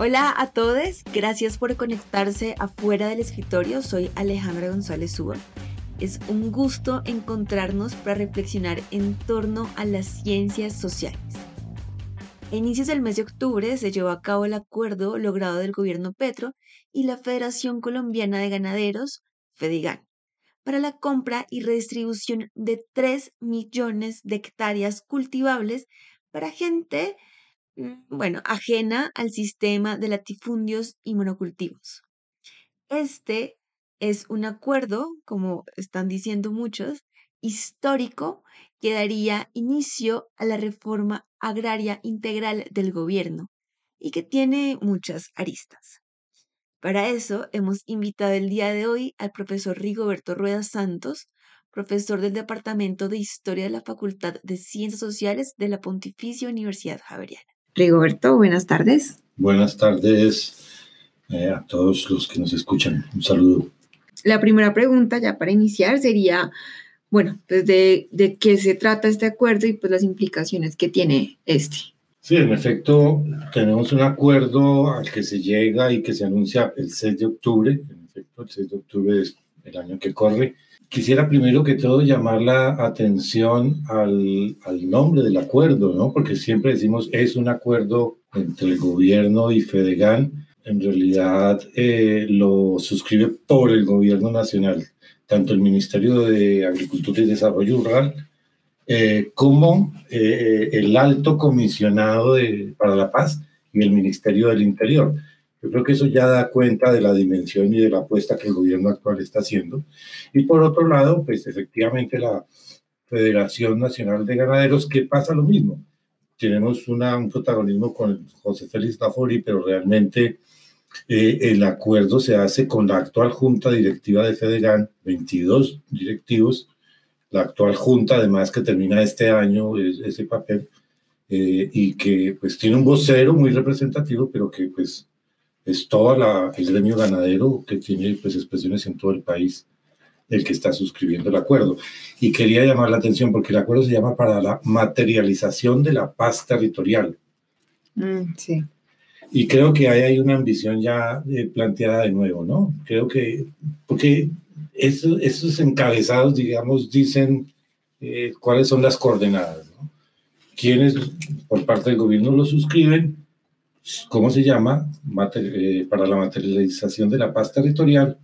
Hola a todos, gracias por conectarse afuera del escritorio. Soy Alejandra González Suba. Es un gusto encontrarnos para reflexionar en torno a las ciencias sociales. A inicios del mes de octubre se llevó a cabo el acuerdo logrado del gobierno Petro y la Federación Colombiana de Ganaderos, FEDIGAN, para la compra y redistribución de 3 millones de hectáreas cultivables para gente bueno, ajena al sistema de latifundios y monocultivos. Este es un acuerdo, como están diciendo muchos, histórico que daría inicio a la reforma agraria integral del gobierno y que tiene muchas aristas. Para eso hemos invitado el día de hoy al profesor Rigoberto Rueda Santos, profesor del Departamento de Historia de la Facultad de Ciencias Sociales de la Pontificia Universidad Javeriana. Rigoberto, buenas tardes. Buenas tardes eh, a todos los que nos escuchan. Un saludo. La primera pregunta, ya para iniciar, sería, bueno, pues de, de qué se trata este acuerdo y pues las implicaciones que tiene este. Sí, en efecto, tenemos un acuerdo al que se llega y que se anuncia el 6 de octubre. En efecto, el 6 de octubre es el año que corre Quisiera primero que todo llamar la atención al, al, nombre del acuerdo, ¿no? Porque siempre decimos es un acuerdo entre el gobierno y Fedegan. En realidad eh, lo suscribe por el gobierno nacional, tanto el Ministerio de Agricultura y Desarrollo Rural eh, como eh, el Alto Comisionado de, para la Paz y el Ministerio del Interior. Yo creo que eso ya da cuenta de la dimensión y de la apuesta que el gobierno actual está haciendo. Y por otro lado, pues efectivamente la Federación Nacional de Ganaderos, que pasa lo mismo. Tenemos una, un protagonismo con José Félix Lafori, pero realmente eh, el acuerdo se hace con la actual junta directiva de FEDEGAN, 22 directivos, la actual junta además que termina este año ese papel, eh, y que pues tiene un vocero muy representativo, pero que pues es todo el gremio ganadero que tiene pues, expresiones en todo el país el que está suscribiendo el acuerdo. Y quería llamar la atención porque el acuerdo se llama para la materialización de la paz territorial. Mm, sí. Y creo que ahí hay una ambición ya eh, planteada de nuevo, ¿no? Creo que, porque esos encabezados, digamos, dicen eh, cuáles son las coordenadas, ¿no? Quienes por parte del gobierno lo suscriben ¿cómo se llama? Eh, para la materialización de la paz territorial.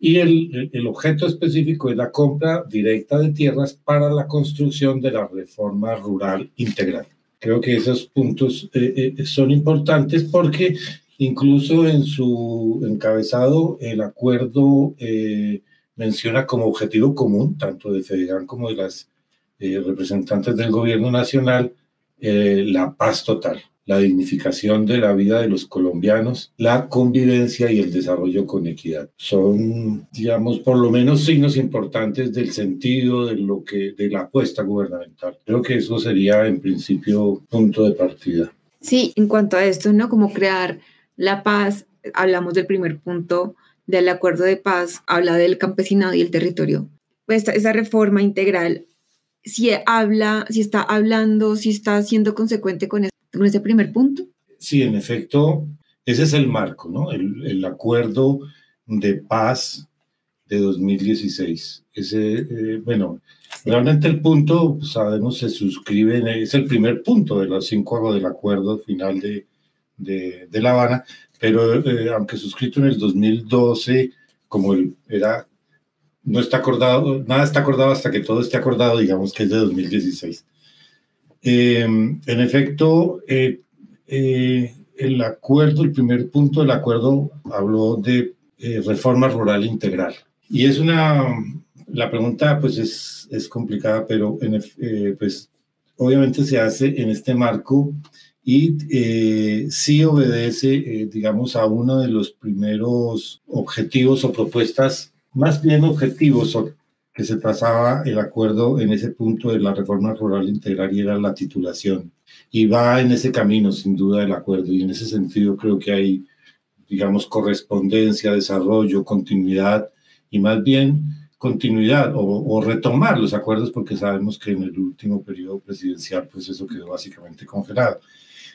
Y el, el, objeto específico es la compra directa de tierras para la construcción de la reforma rural integral. Creo que esos puntos eh, eh, son importantes porque incluso en su encabezado el acuerdo menciona como objetivo común, tanto de FEDEGAN como de las representantes del gobierno nacional, la paz total la dignificación de la vida de los colombianos, la convivencia y el desarrollo con equidad. Son, digamos, por lo menos signos importantes del sentido de lo que de la apuesta gubernamental. Creo que eso sería en principio punto de partida. Sí, en cuanto a esto, ¿no? Como crear la paz, hablamos del primer punto del acuerdo de paz, habla del campesinado y el territorio. Esta, esa reforma integral, si habla, si está hablando, si está siendo consecuente con eso con ese primer punto. Sí, en efecto, ese es el marco, ¿no? El, el acuerdo de paz de 2016. Ese, eh, bueno, realmente el punto, pues, sabemos, se suscribe, es el primer punto de los cinco del acuerdo final de, de, de La Habana, pero eh, aunque suscrito en el 2012, como el, era, no está acordado, nada está acordado hasta que todo esté acordado, digamos que es de 2016. Em, en efecto, eh, eh, el acuerdo, el primer punto del acuerdo habló de eh, reforma rural integral. Y es una, la pregunta pues es, es complicada, pero en, pues obviamente se hace en este marco y sí obedece, digamos, a uno de los primeros objetivos o propuestas, más bien objetivos que se trazaba el acuerdo en ese punto de la reforma rural integral y era la titulación. Y va en ese camino, sin duda, el acuerdo. Y en ese sentido creo que hay, digamos, correspondencia, desarrollo, continuidad y más bien continuidad o, o, retomar los acuerdos porque sabemos que en el último periodo presidencial pues eso quedó básicamente congelado.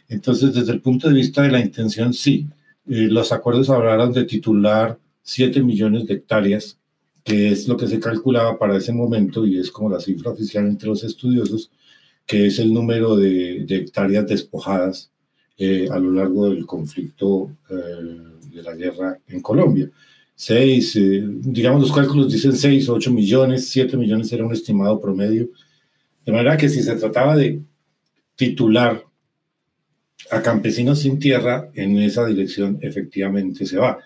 Entonces, desde el punto de vista de la intención, sí. Eh, los acuerdos hablaron de titular 7 millones de hectáreas, que es lo que se calculaba para ese momento y es como la cifra oficial entre los estudiosos, que es el número de, hectáreas despojadas eh, a lo largo del conflicto eh, de la guerra en Colombia. Seis, digamos, los cálculos dicen 6 o 8 millones, 7 millones era un estimado promedio. De manera que si se trataba de titular a campesinos sin tierra, en esa dirección efectivamente se va.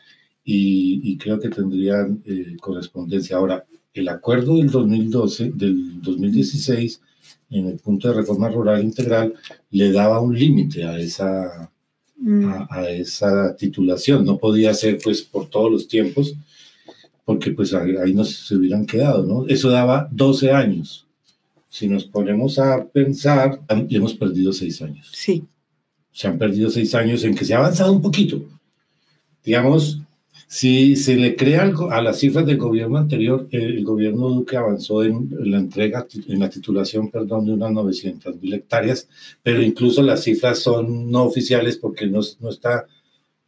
Y, creo que tendrían eh, correspondencia. Ahora, el acuerdo del 2012, del 2016, en el punto de reforma rural integral, le daba un límite a esa, mm. a, esa titulación. No podía ser pues por todos los tiempos, porque pues ahí, nos se hubieran quedado, ¿no? Eso daba 12 años. Si nos ponemos a pensar, hemos perdido seis años. Sí se han perdido seis años en que se ha avanzado un poquito. Digamos, si se le crea algo a las cifras del gobierno anterior, el gobierno Duque avanzó en, la entrega, en la titulación, perdón, de unas 900 mil hectáreas, pero incluso las cifras son no oficiales porque no, no está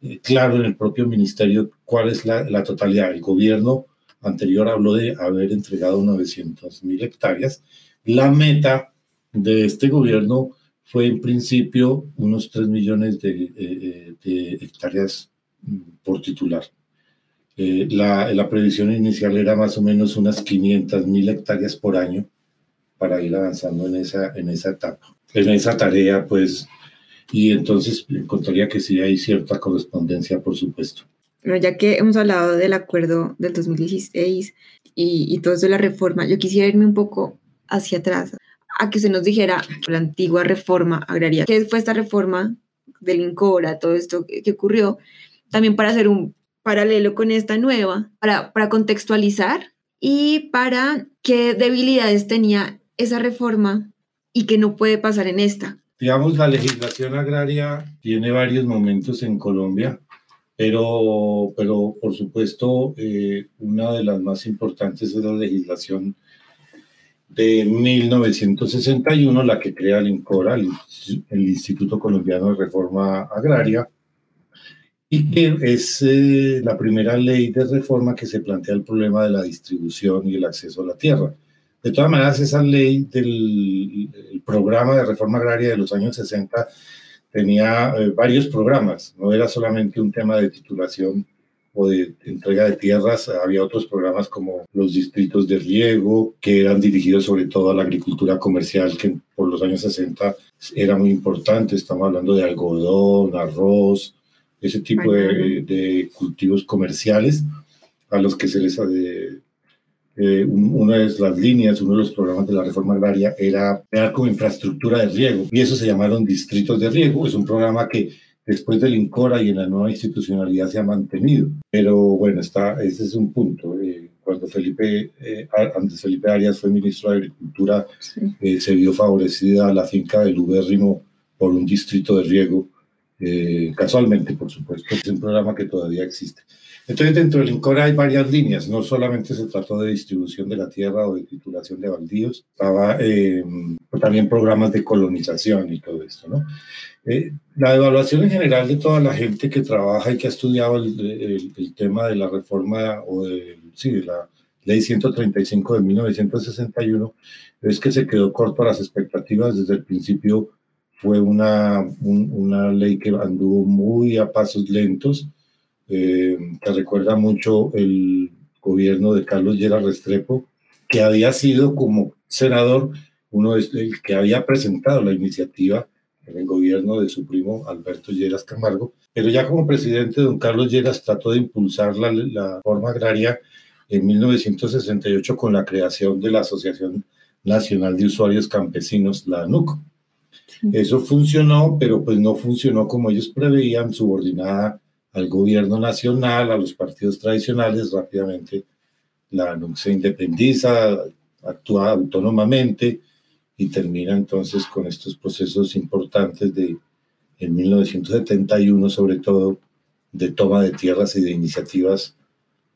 eh, claro en el propio ministerio cuál es la, la, totalidad. El gobierno anterior habló de haber entregado 900 mil hectáreas. La meta de este gobierno fue en principio unos 3 millones de, eh, eh, hectáreas mm, por titular. Eh, la, la, previsión inicial era más o menos unas 500 mil hectáreas por año para ir avanzando en esa, en esa etapa, en esa tarea, pues, y entonces encontraría que sí hay cierta correspondencia, por supuesto. Bueno, ya que hemos hablado del acuerdo del 2016 y, y todo eso de la reforma, yo quisiera irme un poco hacia atrás, a que se nos dijera la antigua reforma agraria, qué fue esta reforma del INCORA, todo esto que ocurrió, también para hacer un paralelo con esta nueva, para, para contextualizar y para qué debilidades tenía esa reforma y que no puede pasar en esta. Digamos, la legislación agraria tiene varios momentos en Colombia, pero, pero por supuesto, eh, una de las más importantes es la legislación de 1961, la que crea el INCORA, el, Instituto Colombiano de Reforma Agraria, y que es eh, la primera ley de reforma que se plantea el problema de la distribución y el acceso a la tierra. De todas maneras, esa ley del programa de reforma agraria de los años 60 tenía eh, varios programas, no era solamente un tema de titulación o de entrega de tierras. Había otros programas como los distritos de riego, que eran dirigidos sobre todo a la agricultura comercial, que por los años 60 era muy importante. Estamos hablando de algodón, arroz, ese tipo de, cultivos comerciales a los que se les... Eh, eh, una de las líneas, uno de los programas de la reforma agraria era crear como infraestructura de riego y eso se llamaron distritos de riego. Es un programa que después del INCORA y en la nueva institucionalidad se ha mantenido. Pero bueno, está, ese es un punto. Eh, cuando Felipe, eh, antes Felipe Arias fue ministro de Agricultura, eh, se vio favorecida la finca del Ubérrimo por un distrito de riego, casualmente, por supuesto. Es un programa que todavía existe. Entonces, dentro del INCORA hay varias líneas. No solamente se trató de distribución de la tierra o de titulación de baldíos, estaba también programas de colonización y todo esto, ¿no? Eh, la evaluación en general de toda la gente que trabaja y que ha estudiado el, el, tema de la reforma o de, sí, de la ley 135 de 1961 es que se quedó corto a las expectativas desde el principio. Fue una, una ley que anduvo muy a pasos lentos, eh, que recuerda mucho el gobierno de Carlos Llera Restrepo, que había sido como senador uno es el que había presentado la iniciativa en el gobierno de su primo Alberto Lleras Camargo, pero ya como presidente, don Carlos Lleras trató de impulsar la, la forma agraria en 1968 con la creación de la Asociación Nacional de Usuarios Campesinos, la ANUC. Eso funcionó, pero pues no funcionó como ellos preveían, subordinada al gobierno nacional, a los partidos tradicionales. Rápidamente la ANUC se independiza, actúa autónomamente y termina entonces con estos procesos importantes de en 1971 sobre todo de toma de tierras y de iniciativas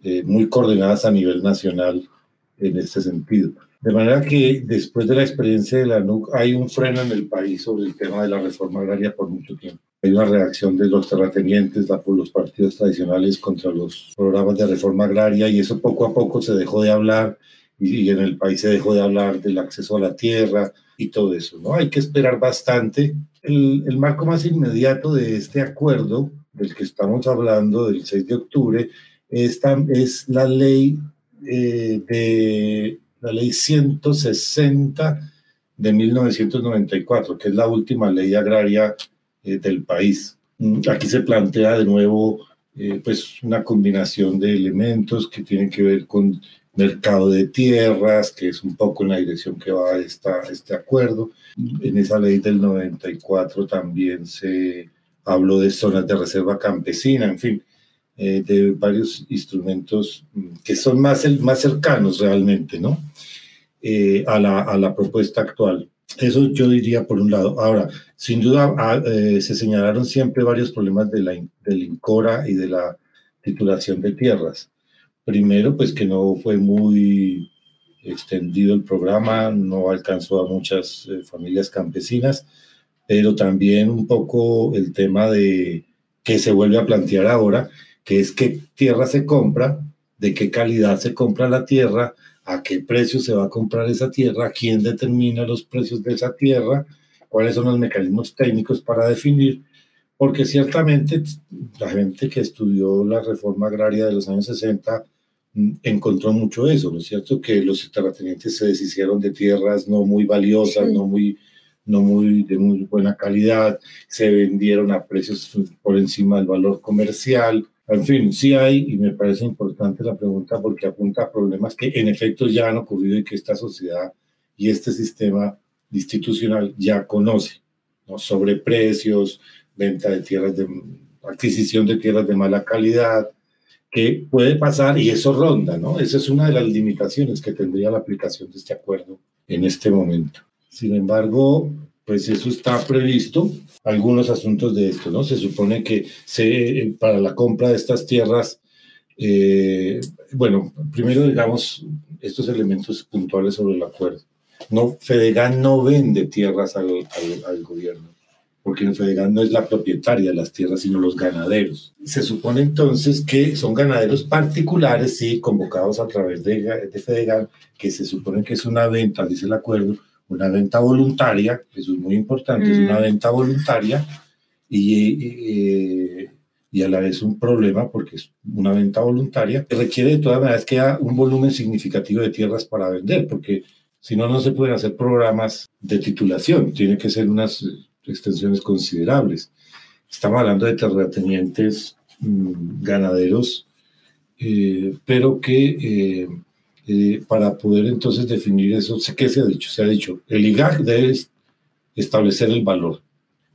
eh, muy coordinadas a nivel nacional en este sentido. De manera que después de la experiencia de la NUC hay un freno en el país sobre el tema de la reforma agraria por mucho tiempo. Hay una reacción de los terratenientes, los partidos tradicionales contra los programas de reforma agraria y eso poco a poco se dejó de hablar y, en el país se dejó de hablar del acceso a la tierra y todo eso. ¿no? Hay que esperar bastante. El, el marco más inmediato de este acuerdo del que estamos hablando, del 6 de octubre, esta es la ley eh, de la ley 160 de 1994, que es la última ley agraria eh, del país. Mm, aquí se plantea de nuevo eh, pues una combinación de elementos que tienen que ver con mercado de tierras, que es un poco en la dirección que va esta, este acuerdo. En esa ley del 94 también se habló de zonas de reserva campesina, en fin, eh, de varios instrumentos mm, que son más, más cercanos realmente, ¿no? Eh, a, la, a, la, propuesta actual. Eso yo diría por un lado. Ahora, sin duda ah, eh, se señalaron siempre varios problemas de la, del INCORA y de la titulación de tierras. Primero, pues que no fue muy extendido el programa, no alcanzó a muchas familias campesinas, pero también un poco el tema de que se vuelve a plantear ahora, que es qué tierra se compra, de qué calidad se compra la tierra, a qué precio se va a comprar esa tierra, quién determina los precios de esa tierra, cuáles son los mecanismos técnicos para definir, porque ciertamente la gente que estudió la reforma agraria de los años 60 mm, encontró mucho eso, ¿no es cierto? Que los terratenientes se deshicieron de tierras no muy valiosas, no muy no muy de muy buena calidad, se vendieron a precios por encima del valor comercial, en fin, sí hay, y me parece importante la pregunta porque apunta a problemas que en efecto ya han ocurrido y que esta sociedad y este sistema institucional ya conoce, ¿no? sobre precios, venta de tierras, de adquisición de tierras de mala calidad, que puede pasar y eso ronda, ¿no? Esa es una de las limitaciones que tendría la aplicación de este acuerdo en este momento. Sin embargo, pues eso está previsto, algunos asuntos de esto, ¿no? Se supone que se, para la compra de estas tierras, eh, bueno, primero digamos estos elementos puntuales sobre el acuerdo. No, Fedegan no vende tierras al, al, gobierno, porque Fedegan no es la propietaria de las tierras, sino los ganaderos. Se supone entonces que son ganaderos particulares, sí, convocados a través de, de Fedegan, que se supone que es una venta, dice el acuerdo, una venta voluntaria, eso es muy importante, es una mm. venta voluntaria y, y, a la vez un problema porque es una venta voluntaria que requiere de todas maneras que haya un volumen significativo de tierras para vender, porque si no, no se pueden hacer programas de titulación, tiene que ser unas extensiones considerables. Estamos hablando de terratenientes mm, ganaderos, eh, pero que... Eh, eh, para poder entonces definir eso. ¿Qué se ha dicho? Se ha dicho, el IGAC debe establecer el valor,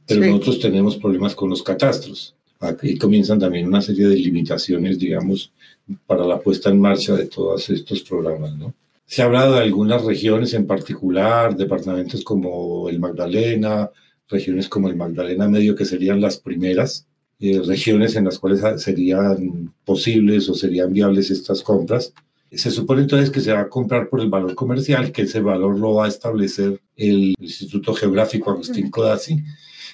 pero nosotros tenemos problemas con los catastros. Aquí comienzan también una serie de limitaciones, digamos, para la puesta en marcha de todos estos programas, ¿no? Se ha hablado de algunas regiones en particular, departamentos como el Magdalena, regiones como el Magdalena Medio, que serían las primeras eh, regiones en las cuales serían posibles o serían viables estas compras. Se supone entonces que se va a comprar por el valor comercial, que ese valor lo va a establecer el Instituto Geográfico Agustín Codazzi,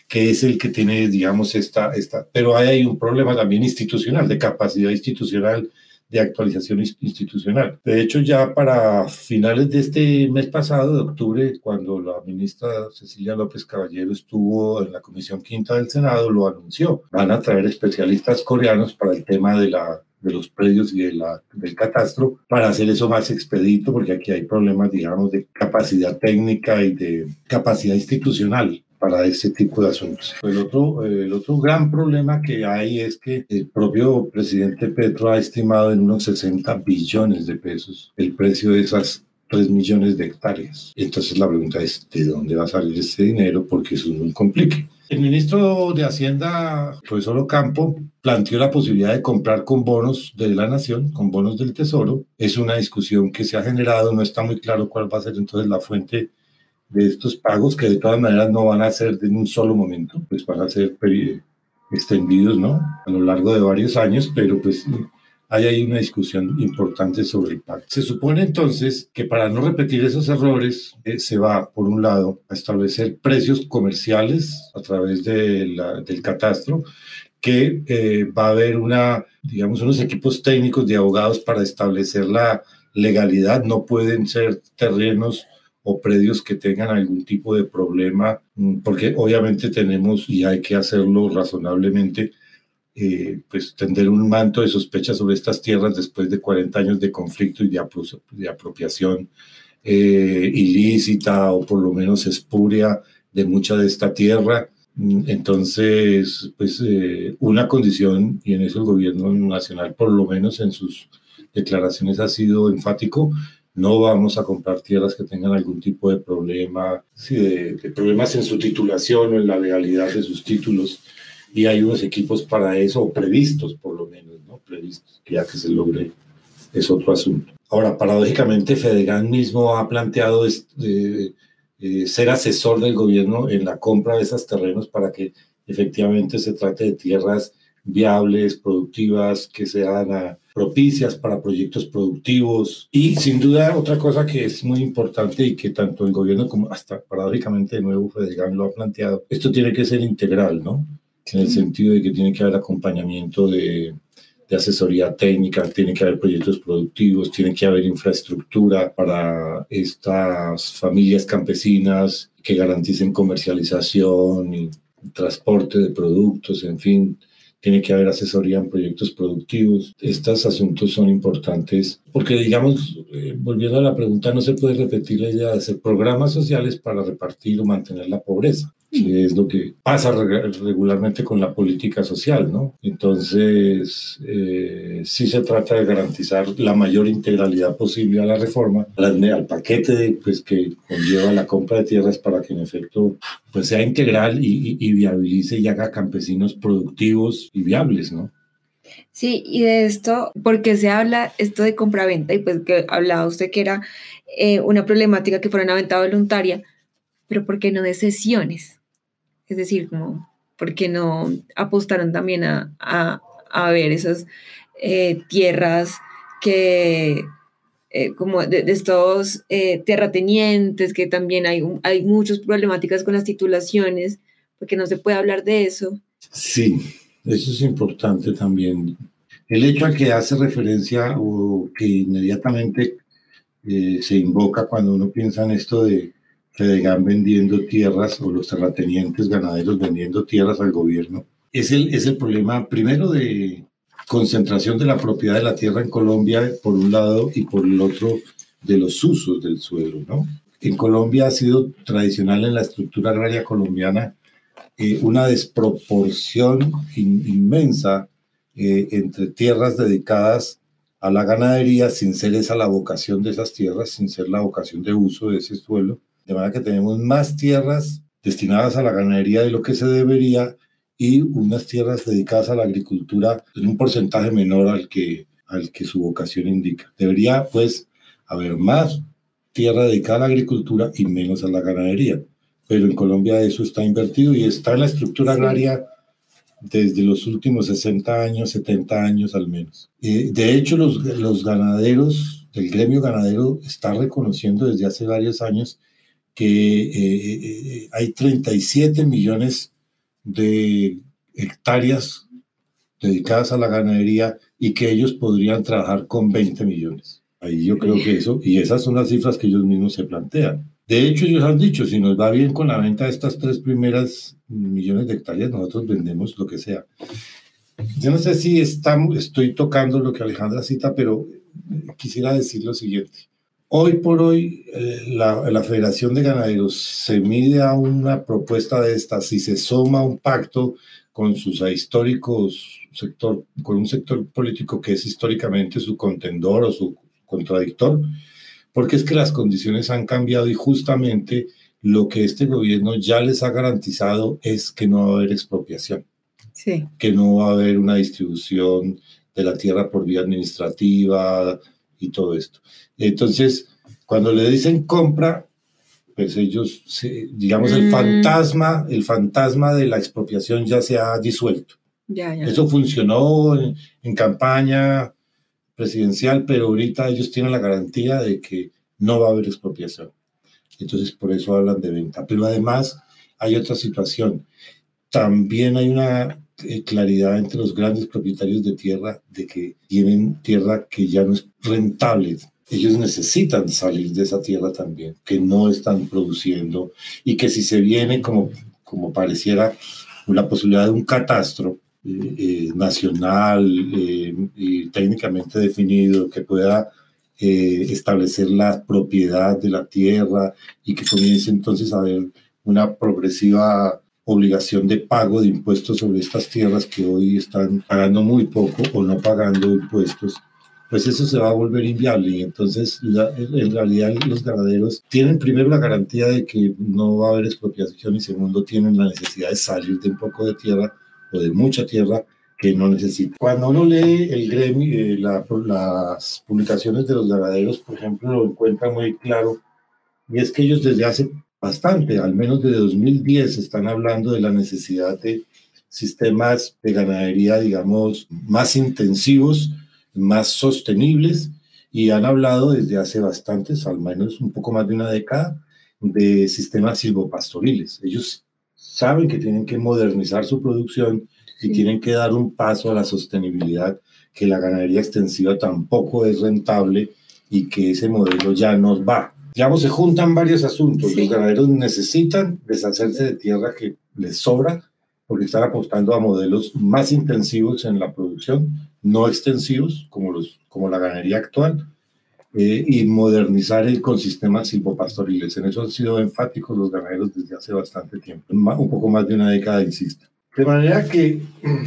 que es el que tiene, digamos, esta, esta, pero hay un problema también institucional, de capacidad institucional, de actualización institucional. De hecho, ya para finales de este mes pasado, de octubre, cuando la ministra Cecilia López Caballero estuvo en la Comisión Quinta del Senado, lo anunció. Van a traer especialistas coreanos para el tema de la de los predios y de la, del catastro para hacer eso más expedito, porque aquí hay problemas, digamos, de capacidad técnica y de capacidad institucional para este tipo de asuntos. El otro, el otro gran problema que hay es que el propio presidente Petro ha estimado en unos 60 billones de pesos el precio de esas 3 millones de hectáreas. Entonces la pregunta es, ¿de dónde va a salir ese dinero? Porque eso es muy complique. El ministro de Hacienda, profesor Ocampo, planteó la posibilidad de comprar con bonos de la nación, con bonos del tesoro. Es una discusión que se ha generado, no está muy claro cuál va a ser entonces la fuente de estos pagos, que de todas maneras no van a ser en un solo momento, pues van a ser extendidos, ¿no? A lo largo de varios años, pero pues hay ahí una discusión importante sobre el pacto. Se supone entonces que para no repetir esos errores eh, se va, por un lado, a establecer precios comerciales a través del catastro, que eh, va a haber una, digamos, unos equipos técnicos de abogados para establecer la legalidad. No pueden ser terrenos o predios que tengan algún tipo de problema, mm, porque obviamente tenemos, y hay que hacerlo razonablemente, eh, pues tender un manto de sospecha sobre estas tierras después de 40 años de conflicto y de, apropiación eh, ilícita o por lo menos espuria de mucha de esta tierra. Mm, entonces, pues eh, una condición, y en eso el gobierno nacional, por lo menos en sus declaraciones, ha sido enfático, no vamos a comprar tierras que tengan algún tipo de problema, de, de problemas en su titulación o en la legalidad de sus títulos y hay unos equipos para eso, o previstos por lo menos, ¿no? Previstos, ya que se logre es otro asunto. Ahora, paradójicamente, Fedegan mismo ha planteado este, ser asesor del gobierno en la compra de esos terrenos para que efectivamente se trate de tierras viables, productivas, que sean ah, propicias para proyectos productivos. Y sin duda otra cosa que es muy importante y que tanto el gobierno como hasta paradójicamente de nuevo Fedegan lo ha planteado, esto tiene que ser integral, ¿no? En el sentido de que tiene que haber acompañamiento de, de asesoría técnica, tiene que haber proyectos productivos, tiene que haber infraestructura para estas familias campesinas que garanticen comercialización y transporte de productos, en fin, tiene que haber asesoría en proyectos productivos. Estos asuntos son importantes porque, digamos, eh, volviendo a la pregunta, no se puede repetir la idea de hacer programas sociales para repartir o mantener la pobreza es lo que pasa regularmente con la política social, ¿no? Entonces, eh, sí se trata de garantizar la mayor integralidad posible a la reforma, al, paquete pues, que conlleva la compra de tierras para que en efecto pues, sea integral y, y, viabilice y haga campesinos productivos y viables, ¿no? Sí, y de esto, porque se habla esto de compra-venta y pues que hablaba usted que era eh, una problemática que fuera una venta voluntaria, pero ¿por qué no de sesiones? Es decir, como, ¿por qué no apostaron también a, a, ver esas eh, tierras que, eh, como de, estos eh, terratenientes, que también hay, hay muchas problemáticas con las titulaciones, porque no se puede hablar de eso? Sí, eso es importante también. El hecho al que hace referencia o que inmediatamente se invoca cuando uno piensa en esto de Fedegan vendiendo tierras o los terratenientes ganaderos vendiendo tierras al gobierno. Es el, es el problema primero de concentración de la propiedad de la tierra en Colombia por un lado y por el otro de los usos del suelo. ¿no? En Colombia ha sido tradicional en la estructura agraria colombiana eh, una desproporción inmensa eh, entre tierras dedicadas a la ganadería sin ser esa la vocación de esas tierras, sin ser la vocación de uso de ese suelo, de manera que tenemos más tierras destinadas a la ganadería de lo que se debería y unas tierras dedicadas a la agricultura en un porcentaje menor al que, al que su vocación indica. Debería, pues, haber más tierra dedicada a la agricultura y menos a la ganadería. Pero en Colombia eso está invertido y está en la estructura agraria desde los últimos 60 años, 70 años al menos. Eh, de hecho, los, los ganaderos, el gremio ganadero está reconociendo desde hace varios años que eh, eh, hay 37 millones de hectáreas dedicadas a la ganadería y que ellos podrían trabajar con 20 millones. Ahí yo creo que eso, y esas son las cifras que ellos mismos se plantean. De hecho, ellos han dicho, si nos va bien con la venta de estas tres primeras millones de hectáreas, nosotros vendemos lo que sea. Yo no sé si estamos, estoy tocando lo que Alejandra cita, pero quisiera decir lo siguiente. Hoy por hoy, eh, la, Federación de Ganaderos se mide a una propuesta de esta, si se suma un pacto con sus históricos sector, con un sector político que es históricamente su contendor o su contradictor, porque es que las condiciones han cambiado y justamente lo que este gobierno ya les ha garantizado es que no va a haber expropiación, sí. que no va a haber una distribución de la tierra por vía administrativa, y todo esto. Entonces, cuando le dicen compra, pues ellos, digamos, el mm. fantasma, el fantasma de la expropiación ya se ha disuelto. Ya, ya. Eso funcionó en, campaña, presidencial, pero ahorita ellos tienen la garantía de que no va a haber expropiación. Entonces, por eso hablan de venta. Pero además hay otra situación. También hay una claridad entre los grandes propietarios de tierra de que tienen tierra que ya no es rentable. Ellos necesitan salir de esa tierra también, que no están produciendo y que si se viene como, como pareciera la posibilidad de un catastro eh, eh, nacional y técnicamente definido que pueda establecer la propiedad de la tierra y que comience entonces a haber una progresiva obligación de pago de impuestos sobre estas tierras que hoy están pagando muy poco o no pagando impuestos, pues eso se va a volver inviable. Y entonces, en realidad, los ganaderos tienen primero la garantía de que no va a haber expropiación y segundo, tienen la necesidad de salir de un poco de tierra o de mucha tierra que no necesitan. Cuando uno lee el gremio, eh, las publicaciones de los ganaderos, por ejemplo, lo encuentra muy claro, y es que ellos desde hace bastante, al menos desde 2010 están hablando de la necesidad de sistemas de ganadería, digamos, más intensivos, más sostenibles, y han hablado desde hace bastantes, al menos un poco más de una década, de sistemas silvopastoriles. Ellos saben que tienen que modernizar su producción y tienen que dar un paso a la sostenibilidad, que la ganadería extensiva tampoco es rentable y que ese modelo ya nos va digamos, se juntan varios asuntos. Los ganaderos necesitan deshacerse de tierra que les sobra porque están apostando a modelos más intensivos en la producción, no extensivos como, los, como la ganadería actual, eh, y modernizar el, con sistemas silvopastoriles. En eso han sido enfáticos los ganaderos desde hace bastante tiempo, un poco más de una década, insisto. De manera que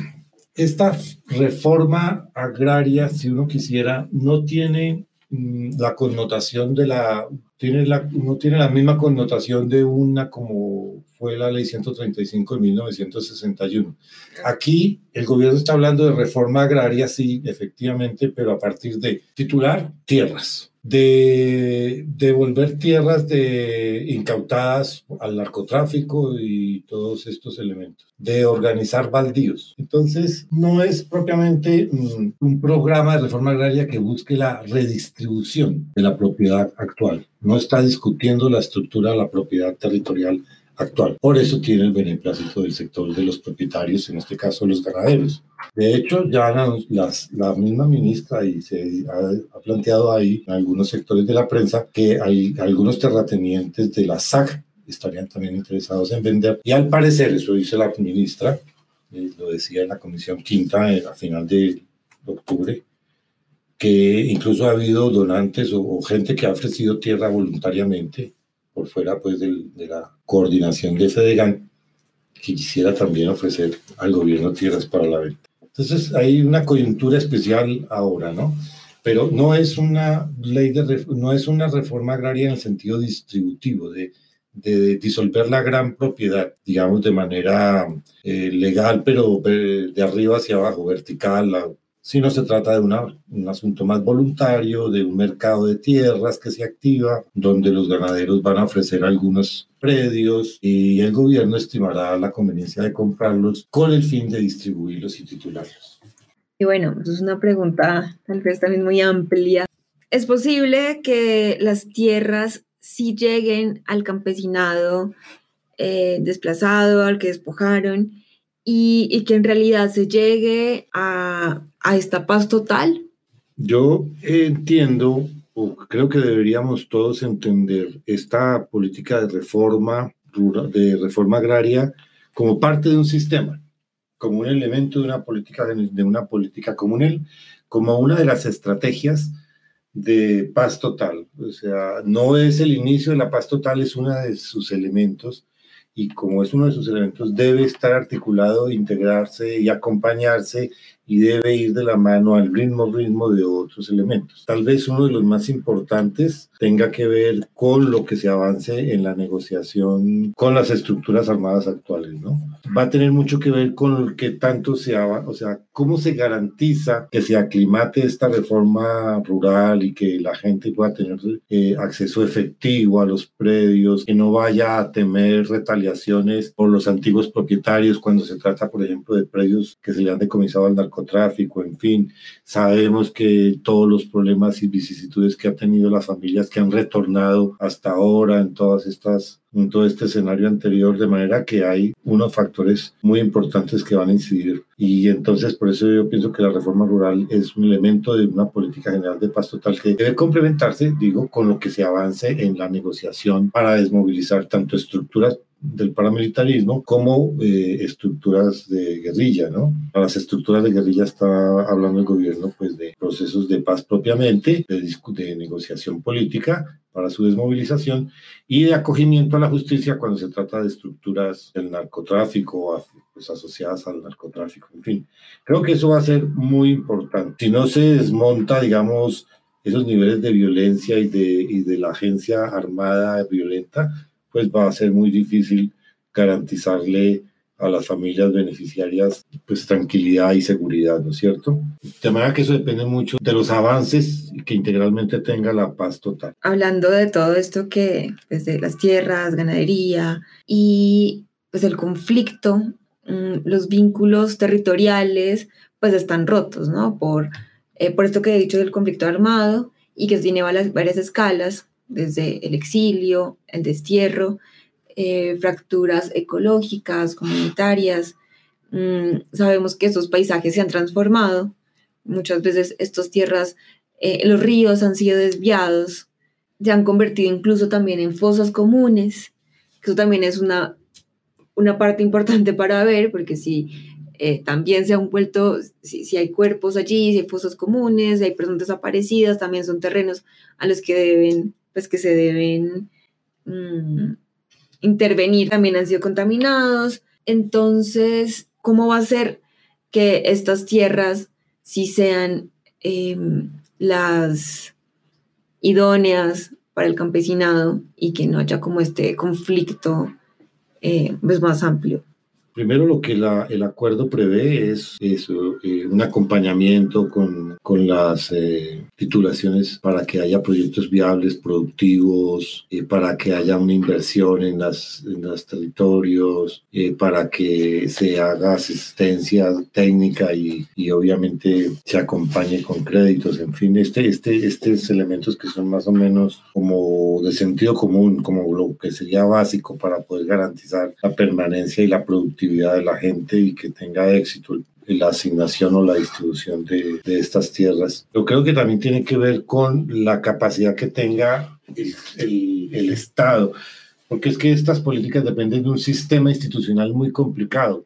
esta reforma agraria, si uno quisiera, no tiene la connotación de la tiene la, no tiene la misma connotación de una como fue la ley 135 de 1961. Aquí el gobierno está hablando de reforma agraria, sí, efectivamente, pero a partir de titular tierras de devolver tierras de incautadas al narcotráfico y todos estos elementos, de organizar baldíos. Entonces, no es propiamente mm, un programa de reforma agraria que busque la redistribución de la propiedad actual. No está discutiendo la estructura de la propiedad territorial actual. Por eso tiene el beneplácito del sector de los propietarios, en este caso los ganaderos. De hecho, ya las, la misma ministra y se ha, planteado ahí en algunos sectores de la prensa que hay, algunos terratenientes de la SAC estarían también interesados en vender. Y al parecer, eso dice la ministra, eh, lo decía en la comisión quinta eh, a final de octubre, que incluso ha habido donantes o, o gente que ha ofrecido tierra voluntariamente por fuera pues de, la coordinación de FEDEGAN, que quisiera también ofrecer al gobierno tierras para la venta. Entonces hay una coyuntura especial ahora, ¿no? Pero no es una ley de no es una reforma agraria en el sentido distributivo de, de disolver la gran propiedad, digamos, de manera eh, legal, pero eh, de arriba hacia abajo, vertical, si no se trata de un asunto más voluntario, de un mercado de tierras que se activa, donde los ganaderos van a ofrecer algunos predios y el gobierno estimará la conveniencia de comprarlos con el fin de distribuirlos y titularlos. Y bueno, eso es una pregunta tal vez también muy amplia. ¿Es posible que las tierras sí lleguen al campesinado eh, desplazado, al que despojaron, y, que en realidad se llegue a, a esta paz total? Yo entiendo, o creo que deberíamos todos entender esta política de reforma, de reforma agraria como parte de un sistema, como un elemento de una política, de una política comunal, como una de las estrategias de paz total. O sea, no es el inicio de la paz total, es uno de sus elementos y como es uno de sus elementos, debe estar articulado, integrarse y acompañarse y debe ir de la mano al ritmo ritmo de otros elementos. Tal vez uno de los más importantes tenga que ver con lo que se avance en la negociación con las estructuras armadas actuales, ¿no? Va a tener mucho que ver con lo que tanto se o sea, cómo se garantiza que se aclimate esta reforma rural y que la gente pueda tener eh, acceso efectivo a los predios, que no vaya a temer retaliaciones por los antiguos propietarios cuando se trata, por ejemplo, de predios que se le han decomisado al narcotráfico narcotráfico, en fin. Sabemos que todos los problemas y vicisitudes que ha tenido las familias que han retornado hasta ahora en todas estas en todo este escenario anterior, de manera que hay unos factores muy importantes que van a incidir. Y entonces, por eso yo pienso que la reforma rural es un elemento de una política general de paz total que debe complementarse, digo, con lo que se avance en la negociación para desmovilizar tanto estructuras del paramilitarismo como eh, estructuras de guerrilla, ¿no? Para las estructuras de guerrilla está hablando el gobierno pues de procesos de paz propiamente, de, de negociación política para su desmovilización y de acogimiento a la justicia cuando se trata de estructuras del narcotráfico pues, asociadas al narcotráfico, en fin. Creo que eso va a ser muy importante. Si no se desmonta, digamos, esos niveles de violencia y de, y de la agencia armada violenta, pues va a ser muy difícil garantizarle a las familias beneficiarias pues tranquilidad y seguridad, ¿no es cierto? De manera que eso depende mucho de los avances que integralmente tenga la paz total. Hablando de todo esto que desde pues, las tierras, ganadería y pues el conflicto, mm, los vínculos territoriales pues están rotos, ¿no? Por, eh, por esto que he dicho del conflicto armado y que tiene varias, varias escalas, desde el exilio, el destierro, eh, fracturas ecológicas, comunitarias. Mm, sabemos que estos paisajes se han transformado. Muchas veces estas tierras, eh, los ríos han sido desviados, se han convertido incluso también en fosas comunes. Eso también es una, una parte importante para ver, porque si eh, también se han vuelto, si, si, hay cuerpos allí, si hay fosas comunes, si hay personas desaparecidas, también son terrenos a los que deben pues que se deben mm, intervenir también han sido contaminados. Entonces, ¿cómo va a ser que estas tierras sí sean em, las idóneas para el campesinado y que no haya como este conflicto eh, pues más amplio? Primero lo que la, el acuerdo prevé es eso, eh, un acompañamiento con, con las eh, titulaciones para que haya proyectos viables, productivos, eh, para que haya una inversión en, en los territorios, para que se haga asistencia técnica y, y, obviamente se acompañe con créditos, en fin, este, este, estos elementos que son más o menos como de sentido común, como lo que sería básico para poder garantizar la permanencia y la productividad de la gente y que tenga éxito la asignación o la distribución de, de, estas tierras. Yo creo que también tiene que ver con la capacidad que tenga el, el, el Estado, porque es que estas políticas dependen de un sistema institucional muy complicado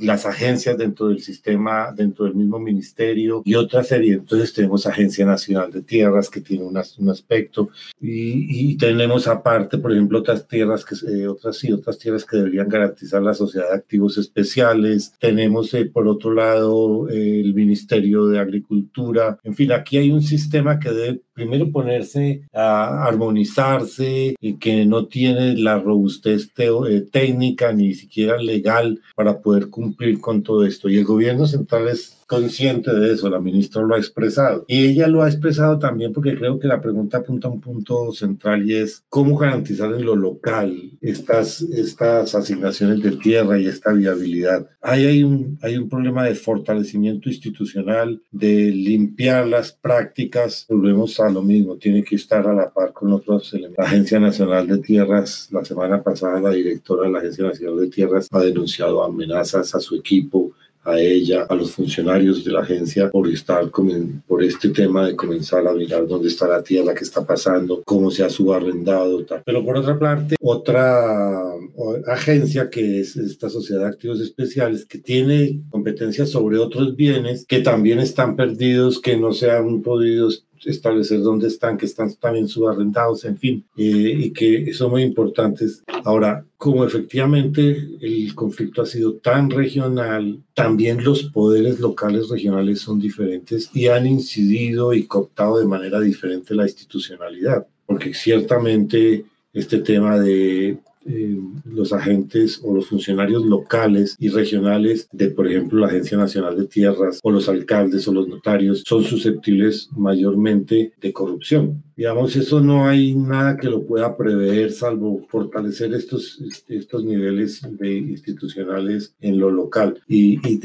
las agencias dentro del sistema, dentro del mismo ministerio y otra serie. Entonces tenemos Agencia Nacional de Tierras que tiene un, aspecto y, y, tenemos aparte, por ejemplo, otras tierras que eh, otras sí, otras tierras que deberían garantizar la sociedad de activos especiales. Tenemos eh, por otro lado el Ministerio de Agricultura. En fin, aquí hay un sistema que debe primero ponerse a armonizarse y que no tiene la robustez eh, técnica ni siquiera legal para poder cumplir con todo esto. Y el gobierno central es consciente de eso, la ministra lo ha expresado. Y ella lo ha expresado también porque creo que la pregunta apunta a un punto central y es cómo garantizar en lo local estas, estas asignaciones de tierra y esta viabilidad. Ahí hay un, hay un problema de fortalecimiento institucional, de limpiar las prácticas. Volvemos a lo mismo, tiene que estar a la par con otros elementos. La Agencia Nacional de Tierras, la semana pasada la directora de la Agencia Nacional de Tierras ha denunciado amenazas a su equipo a ella, a los funcionarios de la agencia por estar por este tema de comenzar a mirar dónde está la tierra, qué está pasando, cómo se ha subarrendado, tal. Pero por otra parte, otra agencia que es esta Sociedad de Activos Especiales que tiene competencias sobre otros bienes que también están perdidos, que no se han podido establecer dónde están, que están también subarrendados, en fin, eh, y que son muy importantes. Ahora, como efectivamente el conflicto ha sido tan regional, también los poderes locales regionales son diferentes y han incidido y cooptado de manera diferente la institucionalidad, porque ciertamente este tema de eh, los agentes o los funcionarios locales y regionales de, por ejemplo, la Agencia Nacional de Tierras o los alcaldes o los notarios son susceptibles mayormente de corrupción Digamos, eso no hay nada que lo pueda prever, salvo fortalecer estos, estos niveles de institucionales en lo local y, y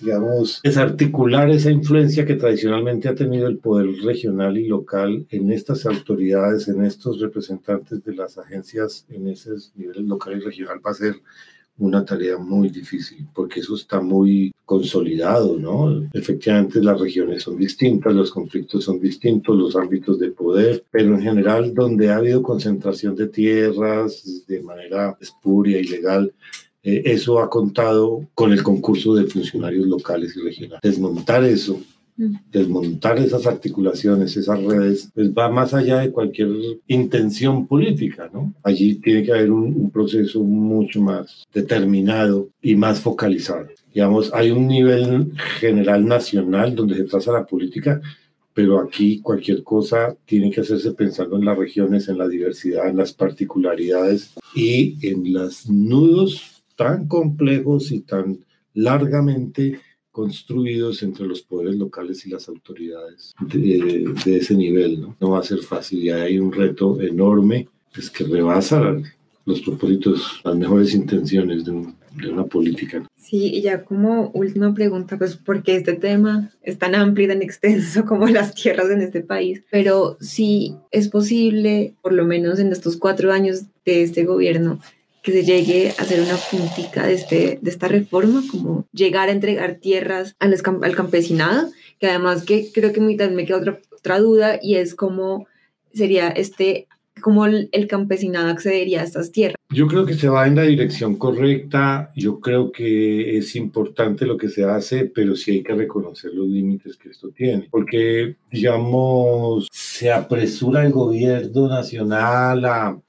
digamos, desarticular esa influencia que tradicionalmente ha tenido el poder regional y local en estas autoridades, en estos representantes de las agencias en esos niveles local y regional, va a ser una tarea muy difícil, porque eso está muy consolidado, ¿no? Efectivamente las regiones son distintas, los conflictos son distintos, los ámbitos de poder, pero en general donde ha habido concentración de tierras de manera espuria, ilegal, eh, eso ha contado con el concurso de funcionarios locales y regionales. Desmontar eso desmontar esas articulaciones, esas redes, pues va más allá de cualquier intención política, ¿no? Allí tiene que haber un, proceso mucho más determinado y más focalizado. Digamos, hay un nivel general nacional donde se traza la política, pero aquí cualquier cosa tiene que hacerse pensando en las regiones, en la diversidad, en las particularidades y en los nudos tan complejos y tan largamente construidos entre los poderes locales y las autoridades de, ese nivel. ¿no? no va a ser fácil y hay un reto enorme pues, que rebasa los propósitos, las mejores intenciones de, de, una política. Sí, y ya como última pregunta, pues porque este tema es tan amplio y tan extenso como las tierras en este país, pero si es posible, por lo menos en estos cuatro años de este gobierno, que se llegue a hacer una puntica de, este, de esta reforma, como llegar a entregar tierras al, al campesinado, que además que creo que me queda otra, otra duda y es cómo sería este cómo el, campesinado accedería a estas tierras. Yo creo que se va en la dirección correcta, yo creo que es importante lo que se hace, pero sí hay que reconocer los límites que esto tiene, porque, digamos, se apresura el gobierno nacional a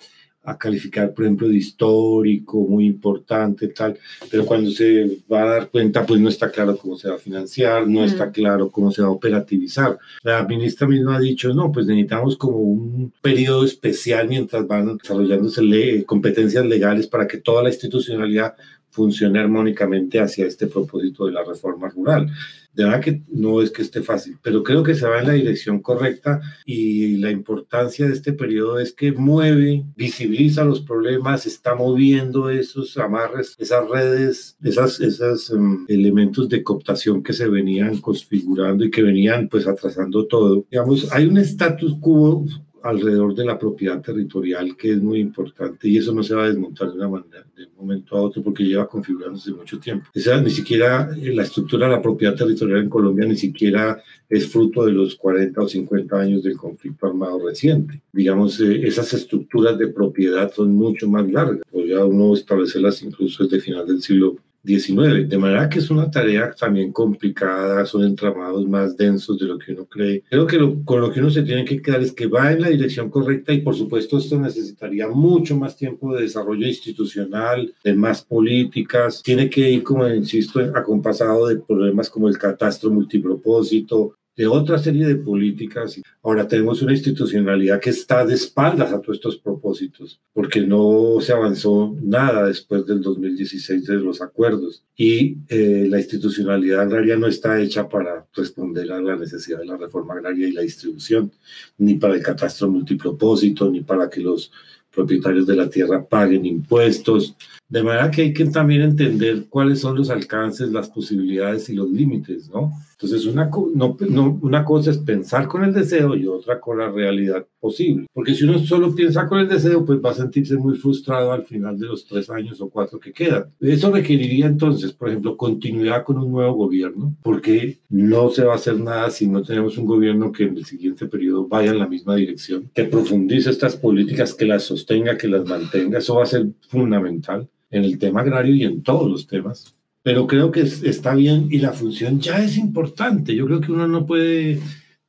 a calificar, por ejemplo, de histórico, muy importante, tal, pero cuando se va a dar cuenta, pues no está claro cómo se va a financiar, no está claro cómo se va a operativizar. La ministra misma ha dicho, no, pues necesitamos como un periodo especial mientras van desarrollándose competencias legales para que toda la institucionalidad funcione armónicamente hacia este propósito de la reforma rural. De verdad que no es que esté fácil, pero creo que se va en la dirección correcta y la importancia de este periodo es que mueve, visibiliza los problemas, está moviendo esos amarres, esas redes, esas, esos em, elementos de cooptación que se venían configurando y que venían pues atrasando todo. Digamos, hay un status quo alrededor de la propiedad territorial, que es muy importante, y eso no se va a desmontar de una manera, de un momento a otro, porque lleva configurándose mucho tiempo. Esa, ni siquiera eh, la estructura de la propiedad territorial en Colombia ni siquiera es fruto de los 40 o 50 años del conflicto armado reciente. Digamos, eh, esas estructuras de propiedad son mucho más largas, podría uno establecerlas incluso desde final del siglo 19. De manera que es una tarea también complicada, son entramados más densos de lo que uno cree. Creo que con lo que uno se tiene que quedar es que va en la dirección correcta y por supuesto esto necesitaría mucho más tiempo de desarrollo institucional, de más políticas. Tiene que ir, como insisto, acompasado de problemas como el catastro multipropósito, de otra serie de políticas. Ahora tenemos una institucionalidad que está de espaldas a todos estos propósitos, porque no se avanzó nada después del 2016 de los acuerdos y eh, la institucionalidad agraria no está hecha para responder a la necesidad de la reforma agraria y la distribución, ni para el catastro multipropósito, ni para que los propietarios de la tierra paguen impuestos. De manera que hay que también entender cuáles son los alcances, las posibilidades y los límites, ¿no? Entonces, una, no, no, una cosa es pensar con el deseo y otra con la realidad posible. Porque si uno solo piensa con el deseo, pues va a sentirse muy frustrado al final de los tres años o cuatro que quedan. Eso requeriría entonces, por ejemplo, continuidad con un nuevo gobierno, porque no se va a hacer nada si no tenemos un gobierno que en el siguiente periodo vaya en la misma dirección, que profundice estas políticas, que las sostenga, que las mantenga. Eso va a ser fundamental en el tema agrario y en todos los temas pero creo que está bien y la función ya es importante. Yo creo que uno no puede,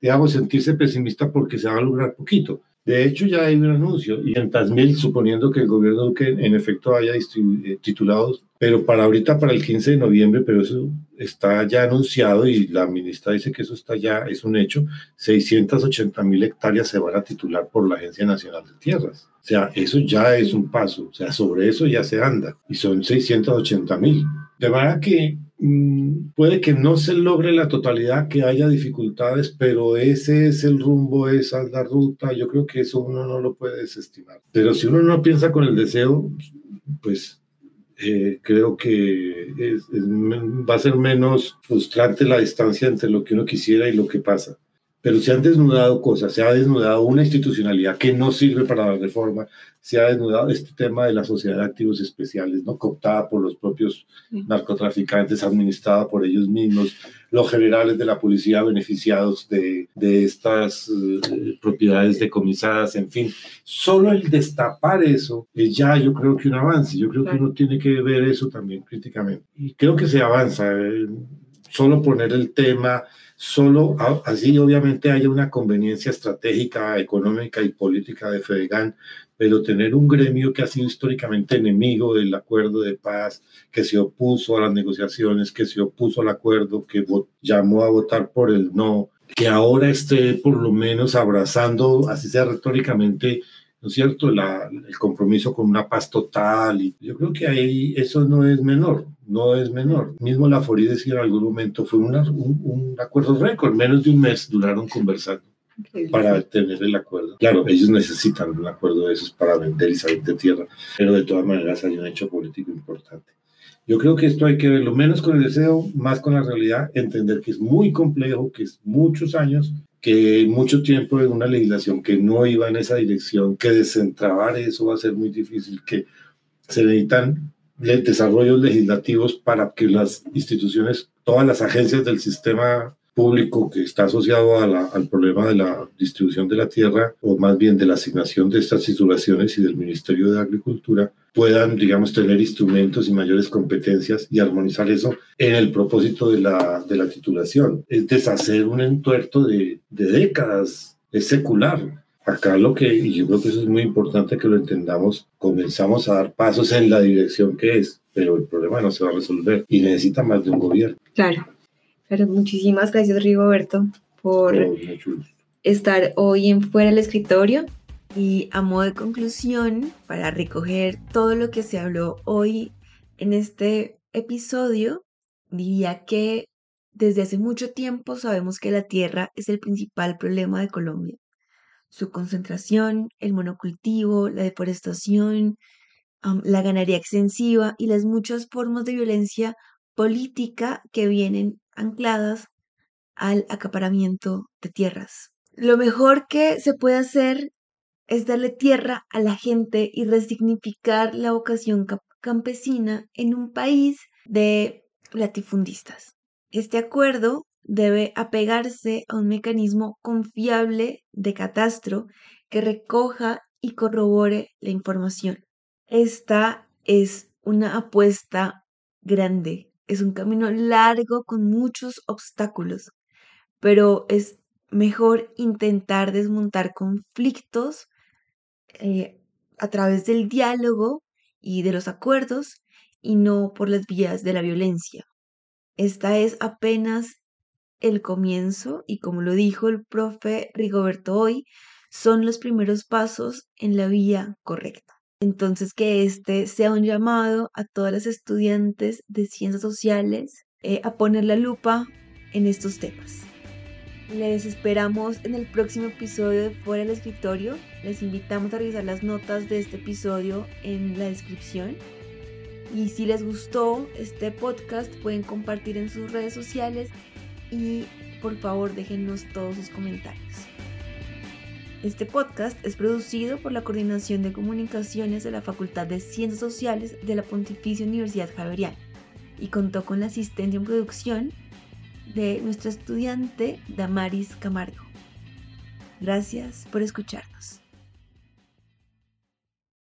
digamos, sentirse pesimista porque se va a lograr poquito. De hecho, ya hay un anuncio y en mil, suponiendo que el gobierno Duque en efecto haya eh, titulado, pero para ahorita, para el 15 de noviembre, pero eso está ya anunciado y la ministra dice que eso está ya, es un hecho, 680 mil hectáreas se van a titular por la Agencia Nacional de Tierras. O sea, eso ya es un paso, o sea, sobre eso ya se anda y son 680 mil. De manera que puede que no se logre la totalidad, que haya dificultades, pero ese es el rumbo, esa es la ruta. Yo creo que eso uno no lo puede desestimar. Pero si uno no piensa con el deseo, pues eh, creo que va a ser menos frustrante la distancia entre lo que uno quisiera y lo que pasa pero se han desnudado cosas, se ha desnudado una institucionalidad que no sirve para la reforma, se ha desnudado este tema de la sociedad de activos especiales, ¿no? cooptada por los propios narcotraficantes, administrada por ellos mismos, los generales de la policía beneficiados de, de estas eh, propiedades decomisadas, en fin. Solo el destapar eso es ya yo creo que un avance, yo creo que uno tiene que ver eso también críticamente. Y creo que se avanza, eh, solo poner el tema solo así obviamente haya una conveniencia estratégica, económica y política de Fedegan, pero tener un gremio que ha sido históricamente enemigo del acuerdo de paz, que se opuso a las negociaciones, que se opuso al acuerdo, que llamó a votar por el no, que ahora esté por lo menos abrazando, así sea retóricamente, ¿no es cierto?, el compromiso con una paz total. Y yo creo que ahí eso no es menor no es menor. Mismo la FORI decía en algún momento, fue un, un, acuerdo récord, menos de un mes duraron conversando para tener el acuerdo. Claro, ellos necesitan un acuerdo de esos para vender y salir de tierra, pero de todas maneras hay un hecho político importante. Yo creo que esto hay que verlo menos con el deseo, más con la realidad, entender que es muy complejo, que es muchos años, que mucho tiempo de una legislación que no iba en esa dirección, que desentrabar eso va a ser muy difícil, que se necesitan desarrollos legislativos para que las instituciones, todas las agencias del sistema público que está asociado al problema de la distribución de la tierra, o más bien de la asignación de estas titulaciones y del Ministerio de Agricultura, puedan, digamos, tener instrumentos y mayores competencias y armonizar eso en el propósito de la, de la titulación. Es deshacer un entuerto de, de décadas, es secular. Acá lo que, y yo creo que eso es muy importante que lo entendamos, comenzamos a dar pasos en la dirección que es, pero el problema no se va a resolver y necesita más de un gobierno. Claro, pero muchísimas gracias Rigoberto por estar hoy en Fuera del Escritorio. Y a modo de conclusión, para recoger todo lo que se habló hoy en este episodio, diría que desde hace mucho tiempo sabemos que la tierra es el principal problema de Colombia su concentración, el monocultivo, la deforestación, la ganadería extensiva y las muchas formas de violencia política que vienen ancladas al acaparamiento de tierras. Lo mejor que se puede hacer es darle tierra a la gente y resignificar la vocación campesina en un país de latifundistas. Este acuerdo debe apegarse a un mecanismo confiable de catastro que recoja y corrobore la información. Esta es una apuesta grande, es un camino largo con muchos obstáculos, pero es mejor intentar desmontar conflictos eh, a través del diálogo y de los acuerdos y no por las vías de la violencia. Esta es apenas el comienzo y como lo dijo el profe Rigoberto hoy, son los primeros pasos en la vía correcta. Entonces, que este sea un llamado a todas las estudiantes de ciencias sociales eh, a poner la lupa en estos temas. Les esperamos en el próximo episodio de Fuera del Escritorio. Les invitamos a revisar las notas de este episodio en la descripción. Y si les gustó este podcast, pueden compartir en sus redes sociales y por favor déjenos todos sus comentarios. Este podcast es producido por la Coordinación de Comunicaciones de la Facultad de Ciencias Sociales de la Pontificia Universidad Javeriana y contó con la asistencia en producción de nuestra estudiante Damaris Camargo. Gracias por escucharnos.